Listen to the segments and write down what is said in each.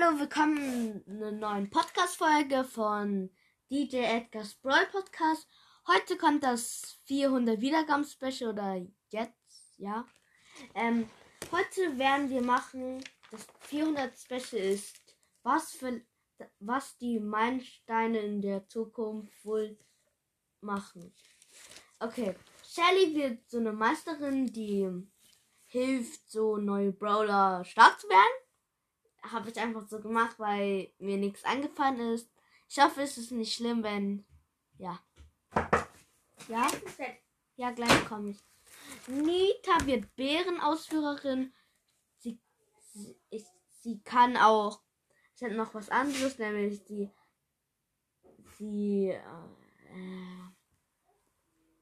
Hallo, willkommen in einer neuen Podcast-Folge von DJ Edgar's Brawl Podcast. Heute kommt das 400 Wiedergaben-Special oder jetzt, ja. Ähm, heute werden wir machen, das 400 Special ist, was für, was die Meilensteine in der Zukunft wohl machen. Okay, Shelly wird so eine Meisterin, die hilft, so neue Brawler stark zu werden habe ich einfach so gemacht, weil mir nichts eingefallen ist. Ich hoffe, es ist nicht schlimm, wenn. Ja. Ja? Ja, gleich komme ich. Nita wird Bärenausführerin. Sie, sie, ich, sie kann auch. Ich hätte noch was anderes, nämlich sie. Sie. Äh,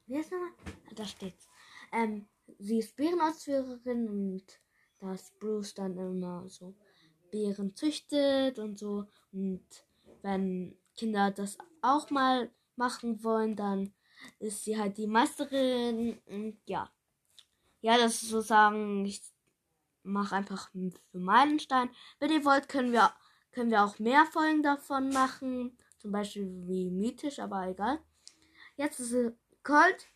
wie heißt nochmal? Da steht's. Ähm, sie ist Bärenausführerin und das Bruce dann immer so Bären züchtet und so. Und wenn Kinder das auch mal machen wollen, dann ist sie halt die Meisterin. Und ja. Ja, das ist sozusagen, ich mache einfach für Meilenstein. Wenn ihr wollt, können wir, können wir auch mehr Folgen davon machen. Zum Beispiel wie mythisch, aber egal. Jetzt ist Colt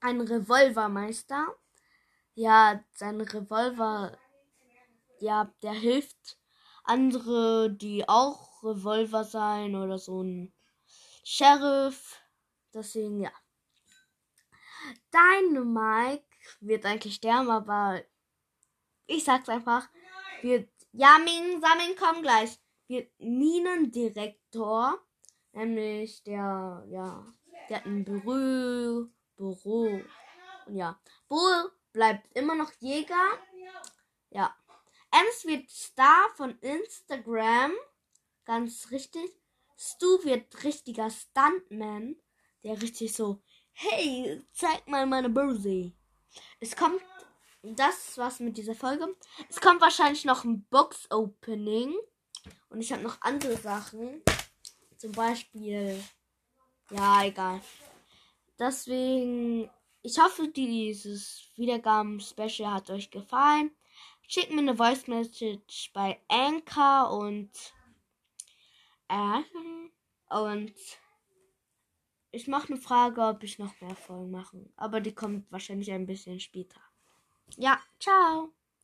ein Revolvermeister. Ja, sein Revolver, ja, der hilft andere, die auch Revolver sein oder so ein Sheriff. Deswegen, ja. Dynamite wird eigentlich sterben, aber ich sag's einfach. Wird Yamin, Samin, komm gleich. Wird Minendirektor. Nämlich der, ja, der hat ein Büro, Büro. Und ja, Bull bleibt immer noch Jäger. Ja. Ems wird Star von Instagram. Ganz richtig. Stu wird richtiger Stuntman. Der richtig so, hey, zeig mal meine Börse. Es kommt, das war's mit dieser Folge. Es kommt wahrscheinlich noch ein Box-Opening. Und ich habe noch andere Sachen. Zum Beispiel, ja, egal. Deswegen, ich hoffe, dieses Wiedergaben-Special hat euch gefallen. Schickt mir eine Voice Message bei Anchor und äh, und ich mache eine Frage, ob ich noch mehr Folgen mache. Aber die kommt wahrscheinlich ein bisschen später. Ja, ciao.